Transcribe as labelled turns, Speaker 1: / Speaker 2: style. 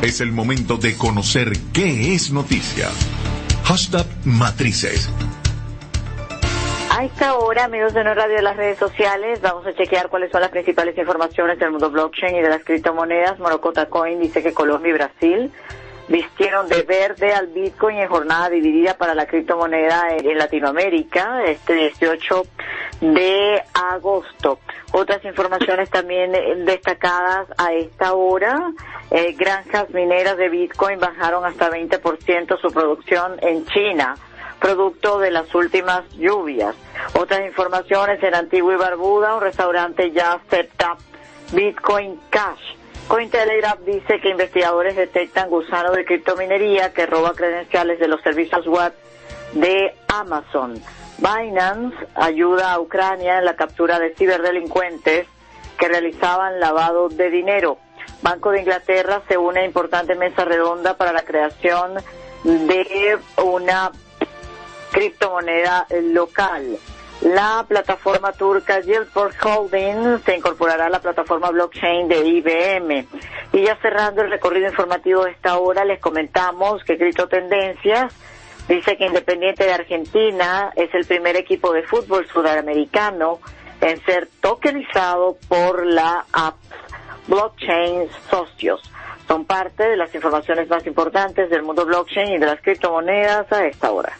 Speaker 1: Es el momento de conocer qué es noticia. Hashtag Matrices.
Speaker 2: A esta hora, amigos de No Radio de las redes sociales, vamos a chequear cuáles son las principales informaciones del mundo blockchain y de las criptomonedas. Morocota Coin dice que Colombia y Brasil vistieron de verde al Bitcoin en jornada dividida para la criptomoneda en Latinoamérica este 18 de agosto. Otras informaciones también destacadas a esta hora. Eh, granjas mineras de Bitcoin bajaron hasta 20% su producción en China, producto de las últimas lluvias. Otras informaciones en Antigua y Barbuda, un restaurante ya acepta Bitcoin Cash. Cointelegraph dice que investigadores detectan gusano de criptominería que roba credenciales de los servicios web de Amazon. Binance ayuda a Ucrania en la captura de ciberdelincuentes que realizaban lavado de dinero. Banco de Inglaterra se une a importante mesa redonda para la creación de una criptomoneda local. La plataforma turca Yieldport Holding se incorporará a la plataforma blockchain de IBM. Y ya cerrando el recorrido informativo de esta hora, les comentamos que Cripto Tendencias dice que Independiente de Argentina es el primer equipo de fútbol sudamericano en ser tokenizado por la app blockchain socios. Son parte de las informaciones más importantes del mundo blockchain y de las criptomonedas a esta hora.